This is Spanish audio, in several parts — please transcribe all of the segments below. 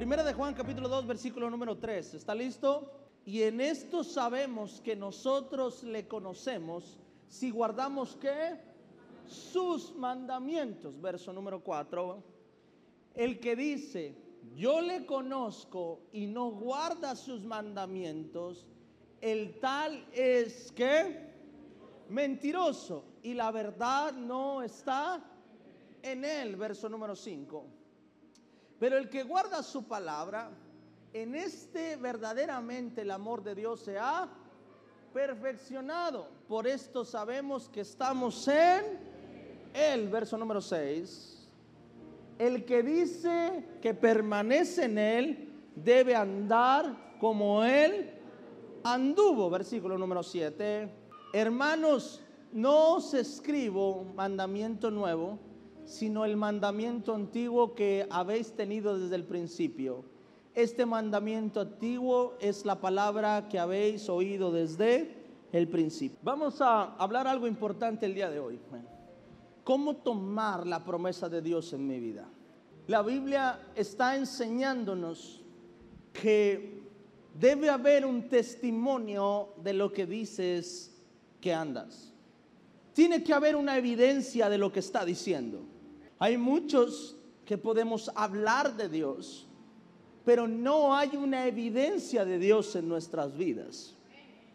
Primera de Juan capítulo 2 versículo número 3. ¿Está listo? Y en esto sabemos que nosotros le conocemos si guardamos qué? Sus mandamientos. Verso número 4. El que dice, yo le conozco y no guarda sus mandamientos, el tal es que mentiroso y la verdad no está en él. Verso número 5. Pero el que guarda su palabra, en este verdaderamente el amor de Dios se ha perfeccionado. Por esto sabemos que estamos en el verso número 6. El que dice que permanece en él debe andar como él anduvo, versículo número 7. Hermanos, no os escribo mandamiento nuevo, sino el mandamiento antiguo que habéis tenido desde el principio. Este mandamiento antiguo es la palabra que habéis oído desde el principio. Vamos a hablar algo importante el día de hoy. ¿Cómo tomar la promesa de Dios en mi vida? La Biblia está enseñándonos que debe haber un testimonio de lo que dices que andas. Tiene que haber una evidencia de lo que está diciendo. Hay muchos que podemos hablar de Dios, pero no hay una evidencia de Dios en nuestras vidas.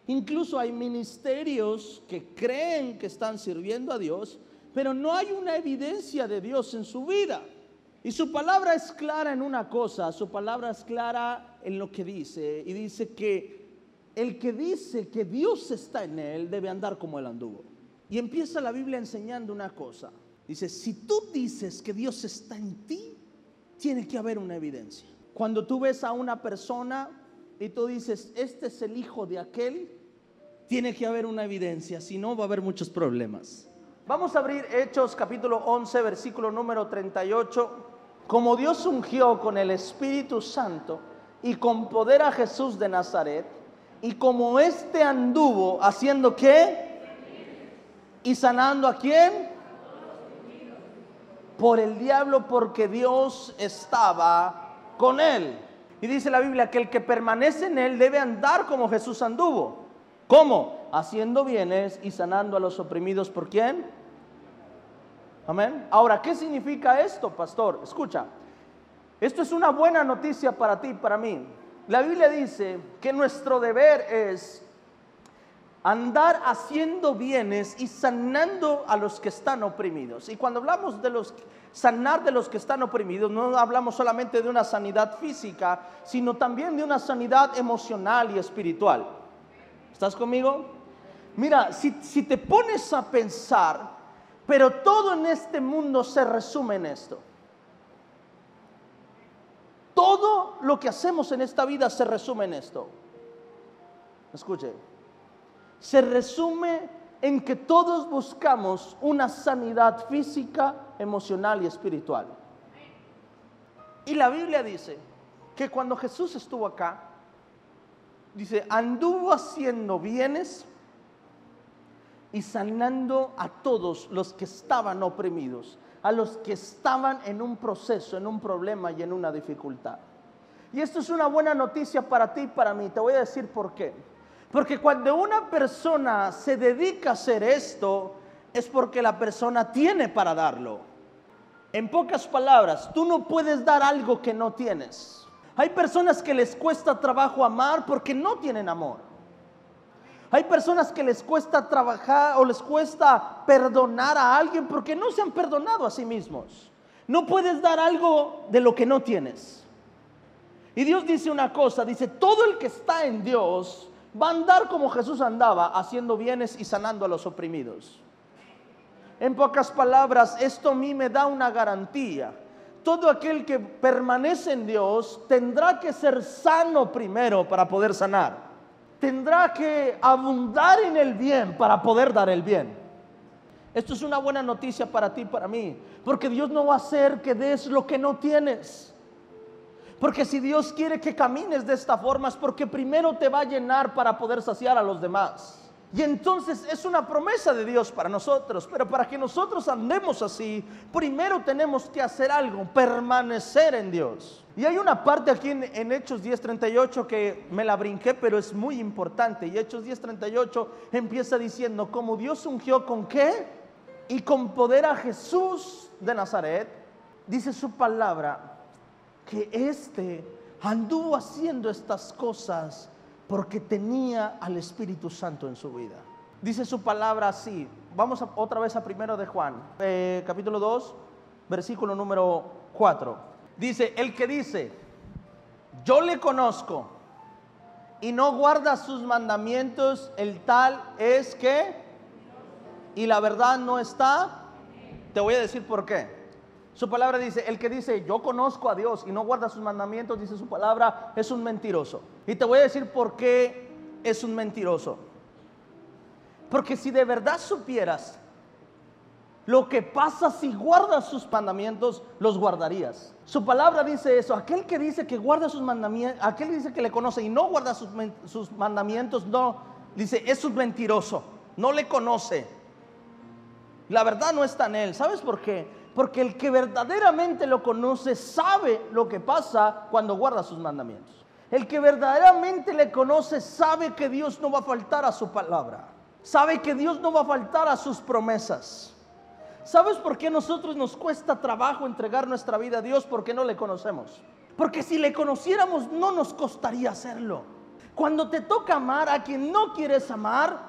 Incluso hay ministerios que creen que están sirviendo a Dios, pero no hay una evidencia de Dios en su vida. Y su palabra es clara en una cosa, su palabra es clara en lo que dice, y dice que el que dice que Dios está en él debe andar como él anduvo. Y empieza la Biblia enseñando una cosa. Dice, si tú dices que Dios está en ti, tiene que haber una evidencia. Cuando tú ves a una persona y tú dices, este es el hijo de aquel, tiene que haber una evidencia, si no va a haber muchos problemas. Vamos a abrir Hechos capítulo 11, versículo número 38. Como Dios ungió con el Espíritu Santo y con poder a Jesús de Nazaret, y como éste anduvo haciendo qué? Y sanando a quién? Por el diablo porque Dios estaba con él. Y dice la Biblia que el que permanece en él debe andar como Jesús anduvo. ¿Cómo? Haciendo bienes y sanando a los oprimidos. ¿Por quién? Amén. Ahora, ¿qué significa esto, pastor? Escucha, esto es una buena noticia para ti y para mí. La Biblia dice que nuestro deber es andar haciendo bienes y sanando a los que están oprimidos. Y cuando hablamos de los sanar de los que están oprimidos, no hablamos solamente de una sanidad física, sino también de una sanidad emocional y espiritual. ¿Estás conmigo? Mira, si, si te pones a pensar, pero todo en este mundo se resume en esto. Todo lo que hacemos en esta vida se resume en esto. Escuche, se resume en que todos buscamos una sanidad física, emocional y espiritual. Y la Biblia dice que cuando Jesús estuvo acá, dice, anduvo haciendo bienes y sanando a todos los que estaban oprimidos, a los que estaban en un proceso, en un problema y en una dificultad. Y esto es una buena noticia para ti y para mí. Te voy a decir por qué. Porque cuando una persona se dedica a hacer esto, es porque la persona tiene para darlo. En pocas palabras, tú no puedes dar algo que no tienes. Hay personas que les cuesta trabajo amar porque no tienen amor. Hay personas que les cuesta trabajar o les cuesta perdonar a alguien porque no se han perdonado a sí mismos. No puedes dar algo de lo que no tienes. Y Dios dice una cosa, dice, todo el que está en Dios va a andar como Jesús andaba, haciendo bienes y sanando a los oprimidos. En pocas palabras, esto a mí me da una garantía. Todo aquel que permanece en Dios tendrá que ser sano primero para poder sanar. Tendrá que abundar en el bien para poder dar el bien. Esto es una buena noticia para ti y para mí, porque Dios no va a hacer que des lo que no tienes. Porque si Dios quiere que camines de esta forma es porque primero te va a llenar para poder saciar a los demás. Y entonces es una promesa de Dios para nosotros, pero para que nosotros andemos así, primero tenemos que hacer algo, permanecer en Dios. Y hay una parte aquí en, en Hechos 10:38 que me la brinqué, pero es muy importante. Y Hechos 10:38 empieza diciendo, como Dios ungió con qué? Y con poder a Jesús de Nazaret, dice su palabra, que éste anduvo haciendo estas cosas porque tenía al Espíritu Santo en su vida. Dice su palabra así. Vamos otra vez a primero de Juan, eh, capítulo 2, versículo número 4. Dice, el que dice, yo le conozco y no guarda sus mandamientos, el tal es que, y la verdad no está, te voy a decir por qué. Su palabra dice, el que dice, yo conozco a Dios y no guarda sus mandamientos, dice su palabra, es un mentiroso. Y te voy a decir por qué es un mentiroso. Porque si de verdad supieras lo que pasa si guardas sus mandamientos, los guardarías. Su palabra dice eso. Aquel que dice que guarda sus mandamientos, aquel que dice que le conoce y no guarda sus, sus mandamientos, no, dice, es un mentiroso, no le conoce. La verdad no está en él. ¿Sabes por qué? Porque el que verdaderamente lo conoce sabe lo que pasa cuando guarda sus mandamientos. El que verdaderamente le conoce sabe que Dios no va a faltar a su palabra. Sabe que Dios no va a faltar a sus promesas. ¿Sabes por qué a nosotros nos cuesta trabajo entregar nuestra vida a Dios? Porque no le conocemos. Porque si le conociéramos no nos costaría hacerlo. Cuando te toca amar a quien no quieres amar,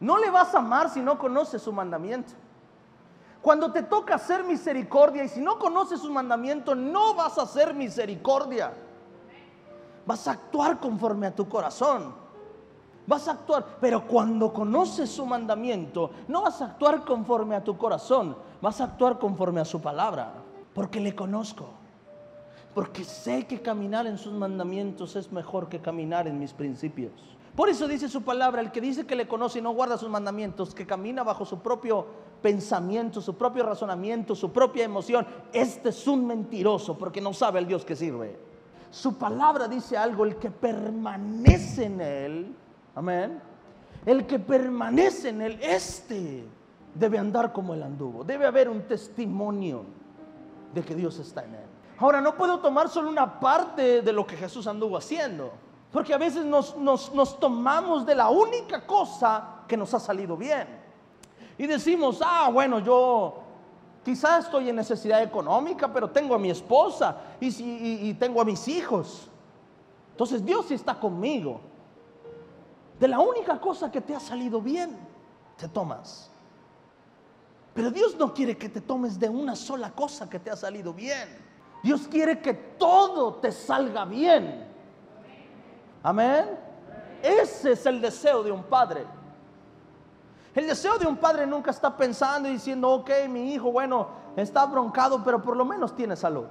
no le vas a amar si no conoces su mandamiento. Cuando te toca hacer misericordia y si no conoces su mandamiento, no vas a hacer misericordia. Vas a actuar conforme a tu corazón. Vas a actuar, pero cuando conoces su mandamiento, no vas a actuar conforme a tu corazón, vas a actuar conforme a su palabra, porque le conozco. Porque sé que caminar en sus mandamientos es mejor que caminar en mis principios. Por eso dice su palabra, el que dice que le conoce y no guarda sus mandamientos, que camina bajo su propio pensamiento, su propio razonamiento, su propia emoción, este es un mentiroso porque no sabe el Dios que sirve. Su palabra dice algo, el que permanece en él, amén, el que permanece en él, este debe andar como él anduvo, debe haber un testimonio de que Dios está en él. Ahora, no puedo tomar solo una parte de lo que Jesús anduvo haciendo, porque a veces nos, tomamos de la única cosa que nos ha salido bien. Y decimos, ah, bueno, yo quizás estoy en necesidad económica, pero tengo a mi esposa y, y- tengo a mis hijos. Entonces Dios está conmigo. De la única cosa que te ha salido bien, te tomas. Pero Dios no quiere que te tomes de una sola cosa que te ha salido bien. Dios quiere que todo te salga bien. Amén. Ese es el deseo de un padre. El deseo de un padre nunca está pensando y diciendo, ok, mi hijo, bueno, está broncado, pero por lo menos tiene salud.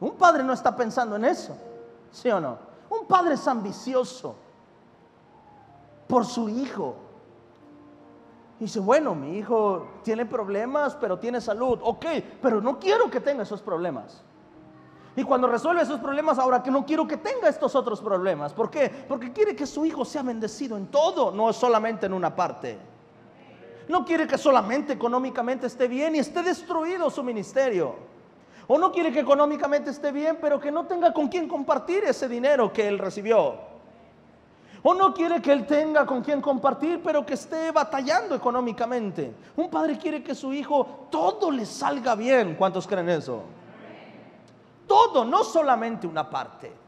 Un padre no está pensando en eso, ¿sí o no? Un padre es ambicioso por su hijo. Dice, bueno, mi hijo tiene problemas, pero tiene salud. Ok, pero no quiero que tenga esos problemas. Y cuando resuelve esos problemas, ahora que no quiero que tenga estos otros problemas. ¿Por qué? Porque quiere que su hijo sea bendecido en todo, no solamente en una parte. No quiere que solamente económicamente esté bien y esté destruido su ministerio. O no quiere que económicamente esté bien, pero que no tenga con quién compartir ese dinero que él recibió. O no quiere que él tenga con quién compartir, pero que esté batallando económicamente. Un padre quiere que su hijo todo le salga bien. ¿Cuántos creen eso? Todo, no solamente una parte.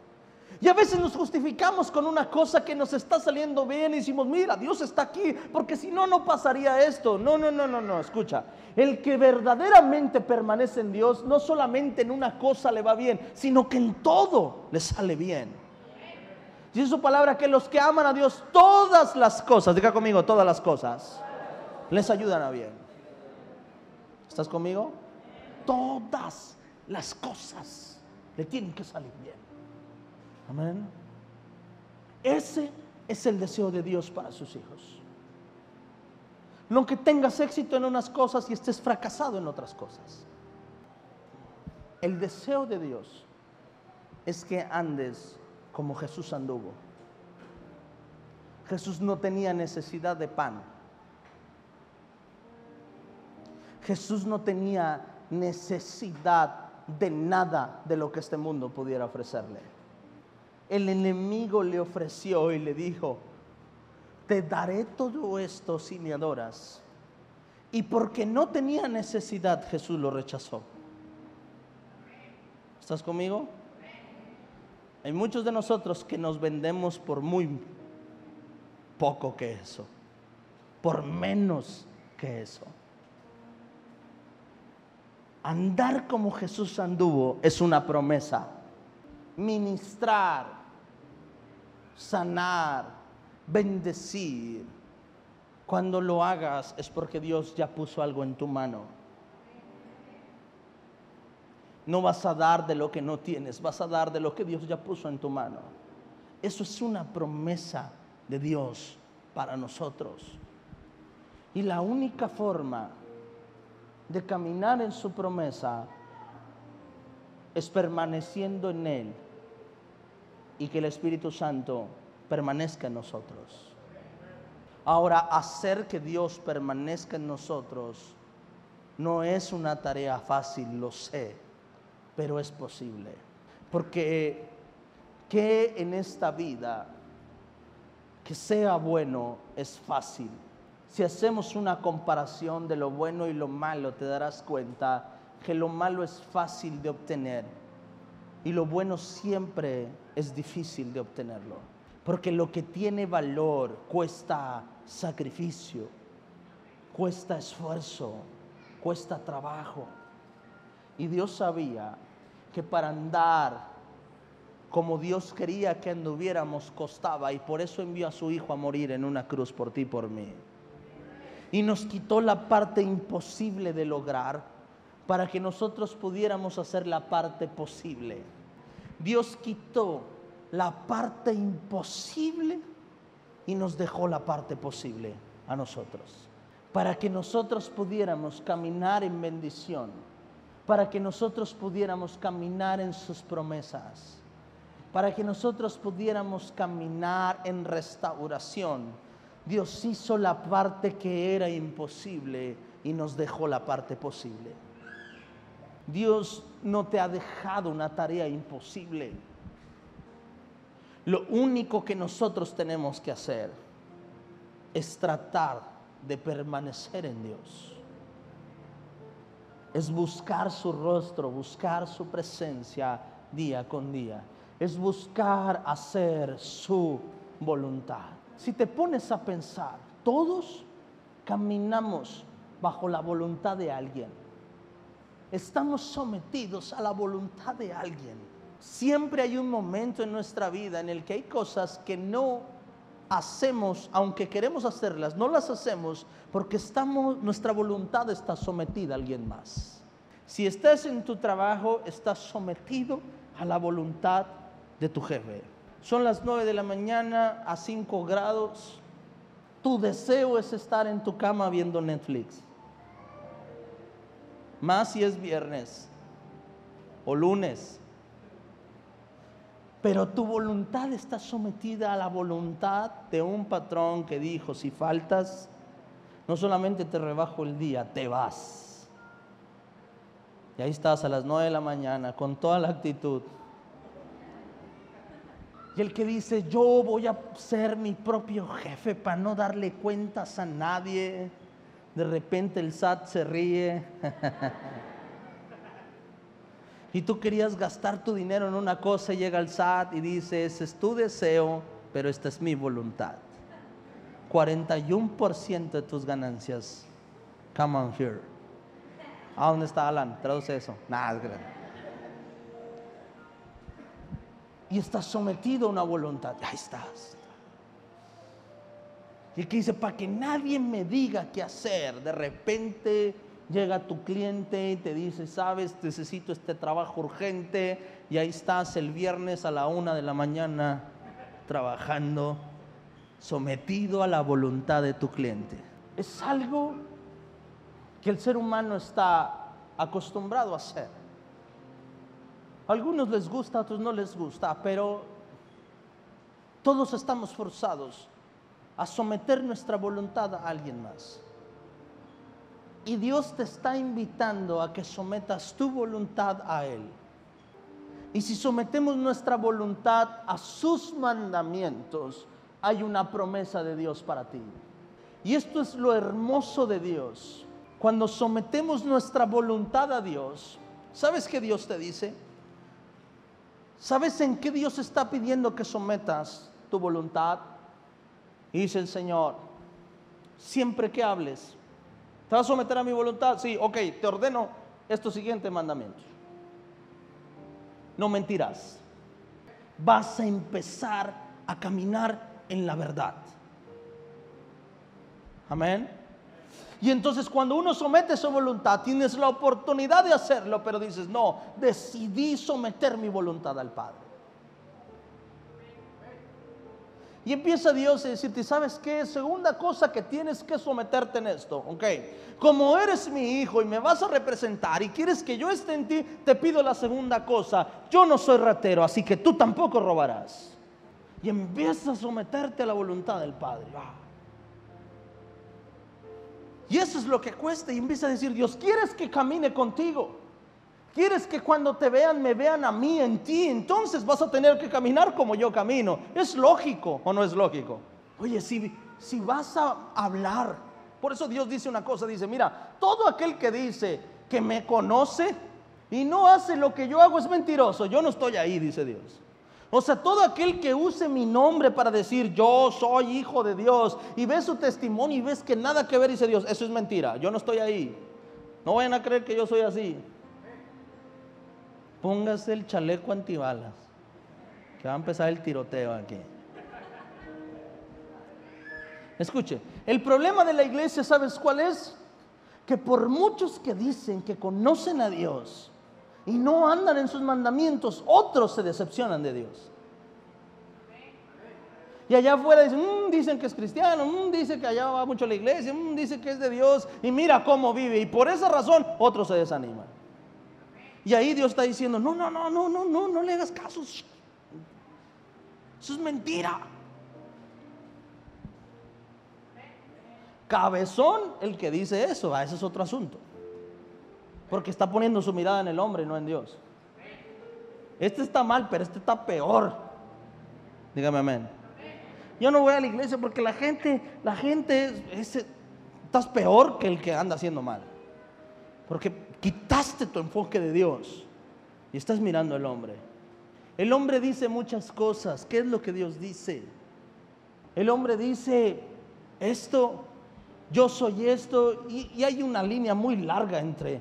Y a veces nos justificamos con una cosa que nos está saliendo bien y decimos, mira, Dios está aquí, porque si no, no pasaría esto. No, no, no, no, no, escucha. El que verdaderamente permanece en Dios, no solamente en una cosa le va bien, sino que en todo le sale bien. Dice su palabra que los que aman a Dios, todas las cosas, diga conmigo, todas las cosas, les ayudan a bien. ¿Estás conmigo? Todas las cosas le tienen que salir bien. Amén. Ese es el deseo de Dios para sus hijos. No que tengas éxito en unas cosas y estés fracasado en otras cosas. El deseo de Dios es que andes como Jesús anduvo. Jesús no tenía necesidad de pan. Jesús no tenía necesidad de nada de lo que este mundo pudiera ofrecerle. El enemigo le ofreció y le dijo, te daré todo esto si me adoras. Y porque no tenía necesidad, Jesús lo rechazó. ¿Estás conmigo? Hay muchos de nosotros que nos vendemos por muy poco que eso, por menos que eso. Andar como Jesús anduvo es una promesa. Ministrar, sanar, bendecir. Cuando lo hagas es porque Dios ya puso algo en tu mano. No vas a dar de lo que no tienes, vas a dar de lo que Dios ya puso en tu mano. Eso es una promesa de Dios para nosotros. Y la única forma de caminar en su promesa es permaneciendo en Él y que el Espíritu Santo permanezca en nosotros. Ahora, hacer que Dios permanezca en nosotros no es una tarea fácil, lo sé, pero es posible. Porque que en esta vida que sea bueno es fácil si hacemos una comparación de lo bueno y lo malo, te darás cuenta que lo malo es fácil de obtener y lo bueno siempre es difícil de obtenerlo. Porque lo que tiene valor cuesta sacrificio, cuesta esfuerzo, cuesta trabajo. Y Dios sabía que para andar como Dios quería que anduviéramos costaba y por eso envió a su Hijo a morir en una cruz por ti y por mí y nos quitó la parte imposible de lograr para que nosotros pudiéramos hacer la parte posible. Dios quitó la parte imposible y nos dejó la parte posible a nosotros, para que nosotros pudiéramos caminar en bendición, para que nosotros pudiéramos caminar en sus promesas, para que nosotros pudiéramos caminar en restauración Dios hizo la parte que era imposible y nos dejó la parte posible. Dios no te ha dejado una tarea imposible. Lo único que nosotros tenemos que hacer es tratar de permanecer en Dios. Es buscar su rostro, buscar su presencia día con día. Es buscar hacer su voluntad si te pones a pensar, todos caminamos bajo la voluntad de alguien. Estamos sometidos a la voluntad de alguien. Siempre hay un momento en nuestra vida en el que hay cosas que no hacemos, aunque queremos hacerlas, no las hacemos porque estamos, nuestra voluntad está sometida a alguien más. Si estás en tu trabajo, estás sometido a la voluntad de tu jefe son las 9 de la mañana a 5 grados. Tu deseo es estar en tu cama viendo Netflix. Más si es viernes o lunes. Pero tu voluntad está sometida a la voluntad de un patrón que dijo, si faltas, no solamente te rebajo el día, te vas. Y ahí estás a las 9 de la mañana con toda la actitud. Y el que dice, yo voy a ser mi propio jefe para no darle cuentas a nadie. De repente el SAT se ríe. y tú querías gastar tu dinero en una cosa y llega el SAT y dice, ese es tu deseo, pero esta es mi voluntad. 41% de tus ganancias. Come on here. ¿A dónde está Alan? Traduce eso. Nada, es y estás sometido a una voluntad. Ahí estás. Y el que dice, para que nadie me diga qué hacer, de repente llega tu cliente y te dice, sabes, necesito este trabajo urgente, y ahí estás el viernes a la una de la mañana trabajando, sometido a la voluntad de tu cliente. Es algo que el ser humano está acostumbrado a hacer algunos les gusta, otros no les gusta, pero todos estamos forzados a someter nuestra voluntad a alguien más. Y Dios te está invitando a que sometas tu voluntad a Él. Y si sometemos nuestra voluntad a sus mandamientos, hay una promesa de Dios para ti. Y esto es lo hermoso de Dios. Cuando sometemos nuestra voluntad a Dios, ¿sabes qué Dios te dice? ¿Sabes en qué Dios está pidiendo que sometas tu voluntad? Y dice el Señor, siempre que hables, ¿te vas a someter a mi voluntad? Sí, ok, te ordeno estos siguientes mandamientos. No mentirás. Vas a empezar a caminar en la verdad. Amén. Y entonces cuando uno somete su voluntad, tienes la oportunidad de hacerlo, pero dices, no, decidí someter mi voluntad al Padre. Y empieza Dios a decirte, ¿sabes qué? Segunda cosa que tienes que someterte en esto, ¿ok? Como eres mi hijo y me vas a representar y quieres que yo esté en ti, te pido la segunda cosa. Yo no soy ratero, así que tú tampoco robarás. Y empieza a someterte a la voluntad del Padre. Y eso es lo que cuesta. Y empieza a decir, Dios, ¿quieres que camine contigo? Quieres que cuando te vean me vean a mí en ti, entonces vas a tener que caminar como yo camino. ¿Es lógico o no es lógico? Oye, si, si vas a hablar, por eso Dios dice una cosa, dice, mira, todo aquel que dice que me conoce y no hace lo que yo hago es mentiroso. Yo no estoy ahí, dice Dios. O sea, todo aquel que use mi nombre para decir yo soy hijo de Dios y ves su testimonio y ves que nada que ver, dice Dios, eso es mentira, yo no estoy ahí. No vayan a creer que yo soy así póngase el chaleco antibalas, que va a empezar el tiroteo aquí. Escuche, el problema de la iglesia, ¿sabes cuál es? Que por muchos que dicen que conocen a Dios y no andan en sus mandamientos, otros se decepcionan de Dios. Y allá afuera dicen, mm, dicen que es cristiano, mm, dicen que allá va mucho a la iglesia, mm, dicen que es de Dios y mira cómo vive. Y por esa razón otros se desaniman. Y ahí Dios está diciendo, no, no, no, no, no, no, no le hagas caso. Eso es mentira. Cabezón el que dice eso, ah, ese es otro asunto. Porque está poniendo su mirada en el hombre y no en Dios. Este está mal, pero este está peor. Dígame amén. Yo no voy a la iglesia porque la gente, la gente, estás peor que el que anda haciendo mal. Porque quitaste tu enfoque de Dios y estás mirando al hombre. El hombre dice muchas cosas. ¿Qué es lo que Dios dice? El hombre dice esto, yo soy esto, y, hay una línea muy larga entre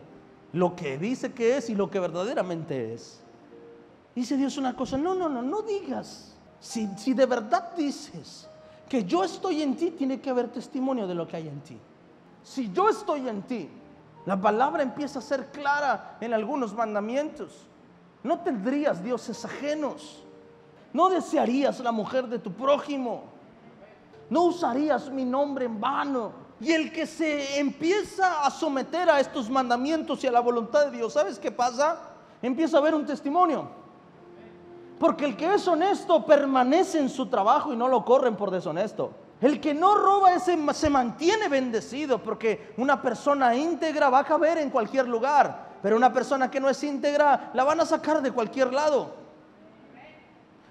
lo que dice que es y lo que verdaderamente es. Dice Dios una cosa, no, no, no, no digas. Si, de verdad dices que yo estoy en ti, tiene que haber testimonio de lo que hay en ti. Si yo estoy en ti, la palabra empieza a ser clara en algunos mandamientos. No tendrías dioses ajenos. No desearías la mujer de tu prójimo. No usarías mi nombre en vano. Y el que se empieza a someter a estos mandamientos y a la voluntad de Dios, ¿sabes qué pasa? Empieza a ver un testimonio. Porque el que es honesto permanece en su trabajo y no lo corren por deshonesto. El que no roba ese se mantiene bendecido porque una persona íntegra va a caber en cualquier lugar, pero una persona que no es íntegra la van a sacar de cualquier lado.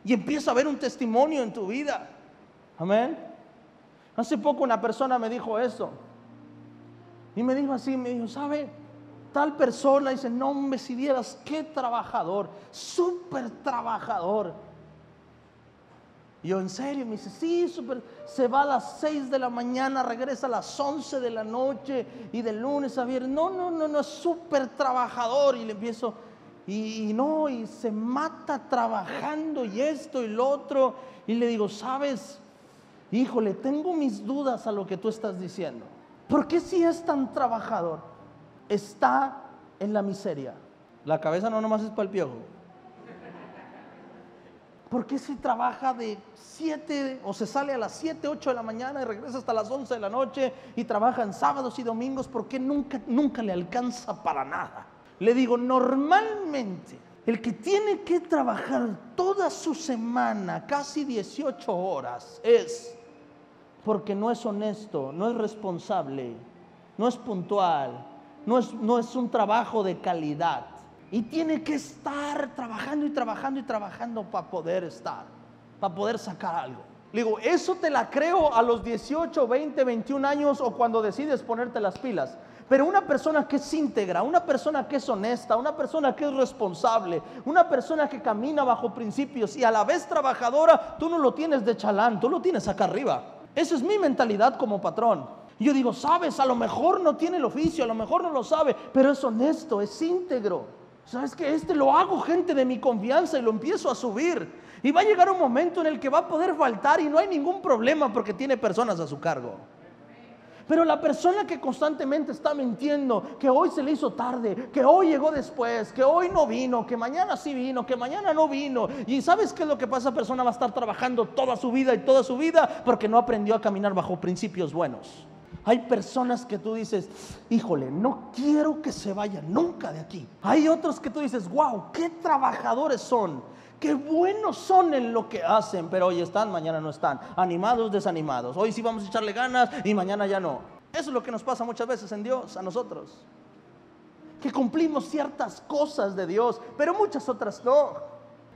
Y empieza a haber un testimonio en tu vida. Amén. Hace poco una persona me dijo eso. Y me dijo así, me dijo, ¿sabe? Tal persona dice, no me si vieras qué trabajador, súper trabajador. Y yo, ¿en serio? Me dice, sí, super, se va a las 6 de la mañana, regresa a las 11 de la noche y de lunes a viernes. No, no, no, no, es súper trabajador. Y le empiezo, y, y, no, y se mata trabajando y esto y lo otro. Y le digo, ¿sabes? Híjole, tengo mis dudas a lo que tú estás diciendo. ¿Por qué si es tan trabajador? Está en la miseria. La cabeza no nomás es para el piojo. ¿Por qué si trabaja de 7 o se sale a las 7, 8 de la mañana y regresa hasta las 11 de la noche y trabaja en sábados y domingos? ¿Por qué nunca, nunca le alcanza para nada? Le digo, normalmente el que tiene que trabajar toda su semana, casi 18 horas, es porque no es honesto, no es responsable, no es puntual, no es, no es un trabajo de calidad. Y tiene que estar trabajando y trabajando y trabajando para poder estar, para poder sacar algo. Le digo, eso te la creo a los 18, 20, 21 años o cuando decides ponerte las pilas. Pero una persona que es íntegra, una persona que es honesta, una persona que es responsable, una persona que camina bajo principios y a la vez trabajadora, tú no lo tienes de chalán, tú lo tienes acá arriba. Esa es mi mentalidad como patrón. Yo digo, sabes, a lo mejor no tiene el oficio, a lo mejor no lo sabe, pero es honesto, es íntegro. Sabes que este lo hago gente de mi confianza y lo empiezo a subir. Y va a llegar un momento en el que va a poder faltar y no hay ningún problema porque tiene personas a su cargo. Pero la persona que constantemente está mintiendo, que hoy se le hizo tarde, que hoy llegó después, que hoy no vino, que mañana sí vino, que mañana no vino. Y sabes qué es lo que pasa? Esa persona va a estar trabajando toda su vida y toda su vida porque no aprendió a caminar bajo principios buenos. Hay personas que tú dices, híjole, no quiero que se vayan nunca de aquí. Hay otros que tú dices, wow, qué trabajadores son qué buenos son en lo que hacen, pero hoy están, mañana no están, animados, desanimados. Hoy sí vamos a echarle ganas y mañana ya no. Eso es lo que nos pasa muchas veces en Dios, a nosotros. Que cumplimos ciertas cosas de Dios, pero muchas otras no.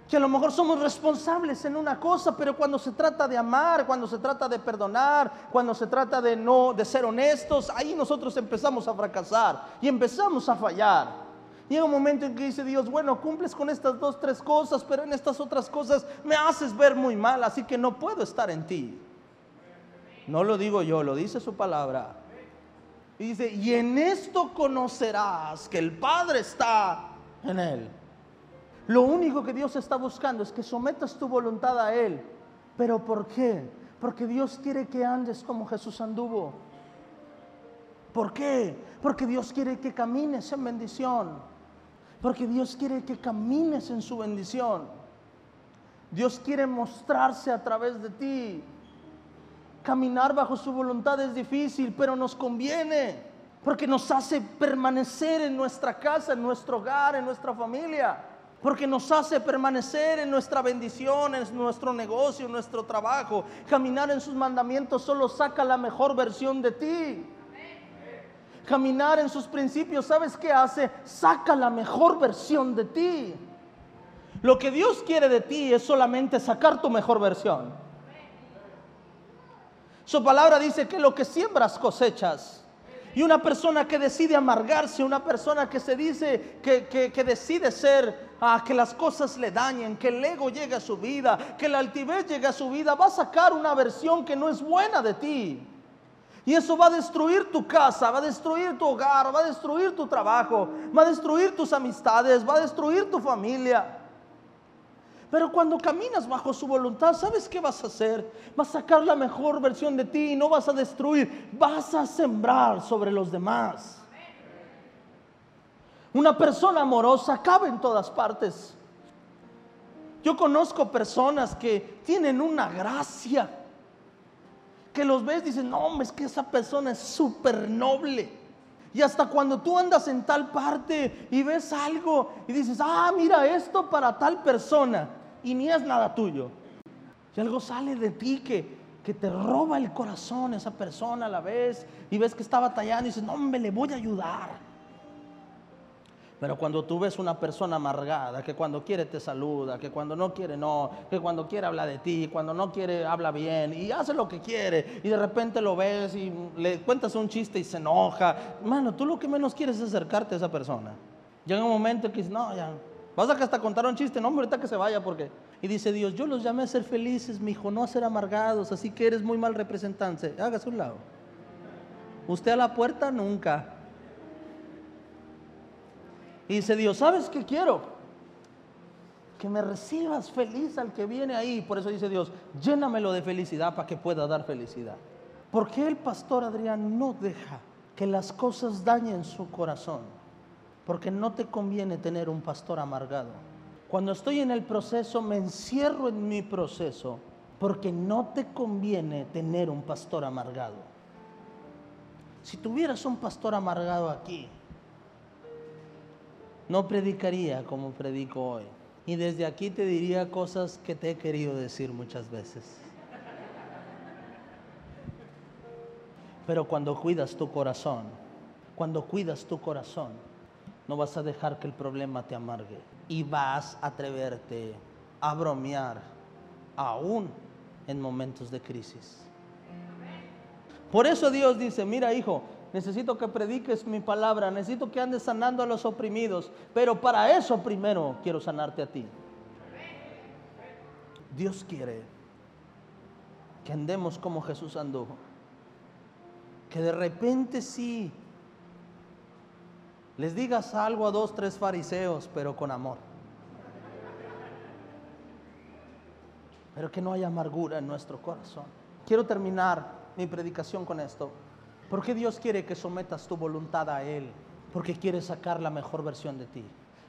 Que a lo mejor somos responsables en una cosa, pero cuando se trata de amar, cuando se trata de perdonar, cuando se trata de no de ser honestos, ahí nosotros empezamos a fracasar y empezamos a fallar. Llega un momento en que dice Dios, bueno, cumples con estas dos, tres cosas, pero en estas otras cosas me haces ver muy mal, así que no puedo estar en ti. No lo digo yo, lo dice su palabra. Y dice, y en esto conocerás que el Padre está en él. Lo único que Dios está buscando es que sometas tu voluntad a Él. ¿Pero por qué? Porque Dios quiere que andes como Jesús anduvo. ¿Por qué? Porque Dios quiere que camines en bendición. Porque Dios quiere que camines en su bendición. Dios quiere mostrarse a través de ti. Caminar bajo su voluntad es difícil, pero nos conviene. Porque nos hace permanecer en nuestra casa, en nuestro hogar, en nuestra familia. Porque nos hace permanecer en nuestra bendición, en nuestro negocio, en nuestro trabajo. Caminar en sus mandamientos solo saca la mejor versión de ti caminar en sus principios, ¿sabes qué hace? Saca la mejor versión de ti. Lo que Dios quiere de ti es solamente sacar tu mejor versión. Su palabra dice que lo que siembras cosechas. Y una persona que decide amargarse, una persona que se dice que, decide ser, ah, que las cosas le dañen, que el ego llegue a su vida, que la altivez llegue a su vida, va a sacar una versión que no es buena de ti. Y eso va a destruir tu casa, va a destruir tu hogar, va a destruir tu trabajo, va a destruir tus amistades, va a destruir tu familia. Pero cuando caminas bajo su voluntad, ¿sabes qué vas a hacer? Vas a sacar la mejor versión de ti y no vas a destruir, vas a sembrar sobre los demás. Una persona amorosa cabe en todas partes. Yo conozco personas que tienen una gracia que los ves, dices, no, es que esa persona es súper noble. Y hasta cuando tú andas en tal parte y ves algo y dices, ah, mira esto para tal persona, y ni es nada tuyo. Si algo sale de ti que, que te roba el corazón, esa persona a la vez, y ves que está batallando y dices, no, me le voy a ayudar. Pero cuando tú ves una persona amargada, que cuando quiere te saluda, que cuando no quiere no, que cuando quiere habla de ti, cuando no quiere habla bien y hace lo que quiere y de repente lo ves y le cuentas un chiste y se enoja, mano, tú lo que menos quieres es acercarte a esa persona. Llega un momento que dices, no, ya, vas a que hasta contar un chiste, no, ahorita que se vaya porque... Y dice Dios, yo los llamé a ser felices, mi hijo, no a ser amargados, así que eres muy mal representante, hágase un lado. Usted a la puerta nunca. Y dice Dios, ¿sabes qué quiero? Que me recibas feliz al que viene ahí. Por eso dice Dios, llénamelo de felicidad para que pueda dar felicidad. ¿Por qué el pastor Adrián no deja que las cosas dañen su corazón? Porque no te conviene tener un pastor amargado. Cuando estoy en el proceso, me encierro en mi proceso, porque no te conviene tener un pastor amargado. Si tuvieras un pastor amargado aquí, no predicaría como predico hoy. Y desde aquí te diría cosas que te he querido decir muchas veces. Pero cuando cuidas tu corazón, cuando cuidas tu corazón, no vas a dejar que el problema te amargue y vas a atreverte a bromear aún en momentos de crisis. Por eso Dios dice, mira hijo, necesito que prediques mi palabra, necesito que andes sanando a los oprimidos, pero para eso primero quiero sanarte a ti. Dios quiere que andemos como Jesús anduvo. Que de repente sí les digas algo a dos, tres fariseos, pero con amor. Pero que no haya amargura en nuestro corazón. Quiero terminar mi predicación con esto. ¿Por qué Dios quiere que sometas tu voluntad a Él? Porque quiere sacar la mejor versión de ti.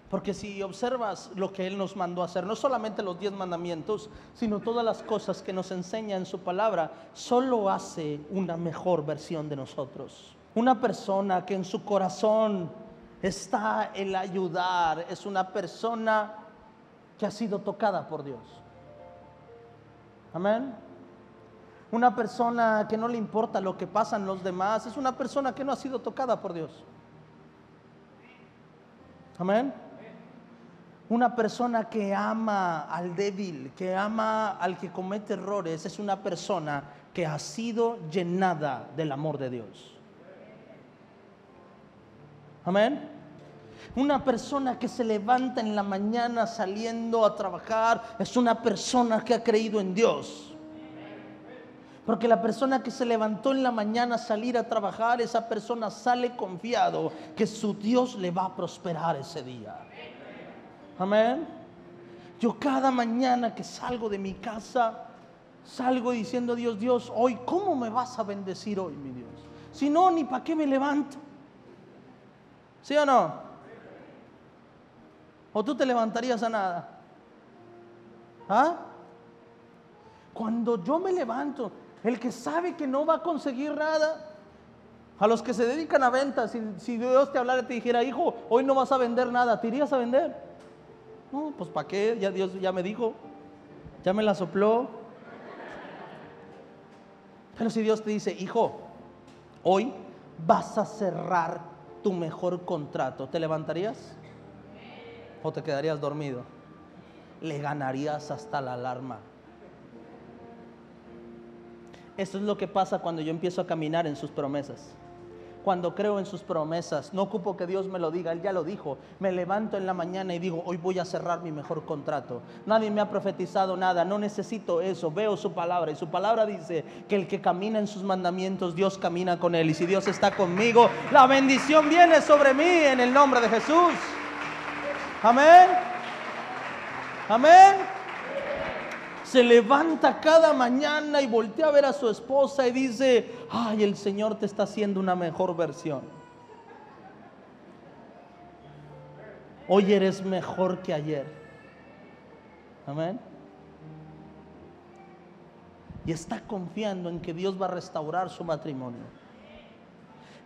Porque si observas lo que Él nos mandó hacer, no solamente los diez mandamientos, sino todas las cosas que nos enseña en su palabra, solo hace una mejor versión de nosotros. Una persona que en su corazón está el ayudar, es una persona que ha sido tocada por Dios. Amén. Una persona que no le importa lo que pasan los demás, es una persona que no ha sido tocada por Dios. Amén. Una persona que ama al débil, que ama al que comete errores, es una persona que ha sido llenada del amor de Dios. Amén. Una persona que se levanta en la mañana saliendo a trabajar es una persona que ha creído en Dios. Porque la persona que se levantó en la mañana a salir a trabajar, esa persona sale confiado que su Dios le va a prosperar ese día. Amén. Yo cada mañana que salgo de mi casa, salgo diciendo, Dios, Dios, hoy, ¿cómo me vas a bendecir hoy, mi Dios? Si no, ni para qué me levanto. ¿Sí o no? ¿O tú te levantarías a nada? ¿Ah? Cuando yo me levanto, el que sabe que no va a conseguir nada. A los que se dedican a ventas, si, Dios te hablara y te dijera, hijo, hoy no vas a vender nada, ¿te irías a vender? No, pues ¿para qué? Ya Dios ya me dijo, ya me la sopló. Pero si Dios te dice, hijo, hoy vas a cerrar tu mejor contrato, ¿te levantarías? ¿O te quedarías dormido? Le ganarías hasta la alarma. Esto es lo que pasa cuando yo empiezo a caminar en sus promesas. Cuando creo en sus promesas, no ocupo que Dios me lo diga, Él ya lo dijo. Me levanto en la mañana y digo, hoy voy a cerrar mi mejor contrato. Nadie me ha profetizado nada, no necesito eso, veo su palabra. Y su palabra dice que el que camina en sus mandamientos, Dios camina con Él. Y si Dios está conmigo, la bendición viene sobre mí en el nombre de Jesús. Amén. Amén se levanta cada mañana y voltea a ver a su esposa y dice, ay, el Señor te está haciendo una mejor versión. Hoy eres mejor que ayer. Amén. Y está confiando en que Dios va a restaurar su matrimonio.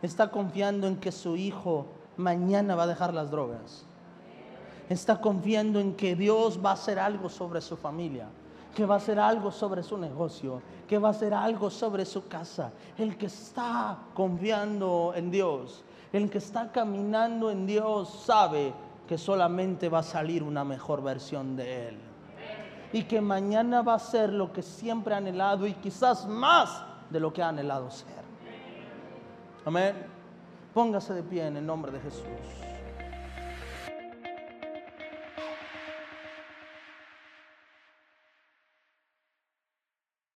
Está confiando en que su hijo mañana va a dejar las drogas. Está confiando en que Dios va a hacer algo sobre su familia que va a hacer algo sobre su negocio, que va a hacer algo sobre su casa. El que está confiando en Dios, el que está caminando en Dios, sabe que solamente va a salir una mejor versión de Él. Y que mañana va a ser lo que siempre ha anhelado y quizás más de lo que ha anhelado ser. Amén. Póngase de pie en el nombre de Jesús.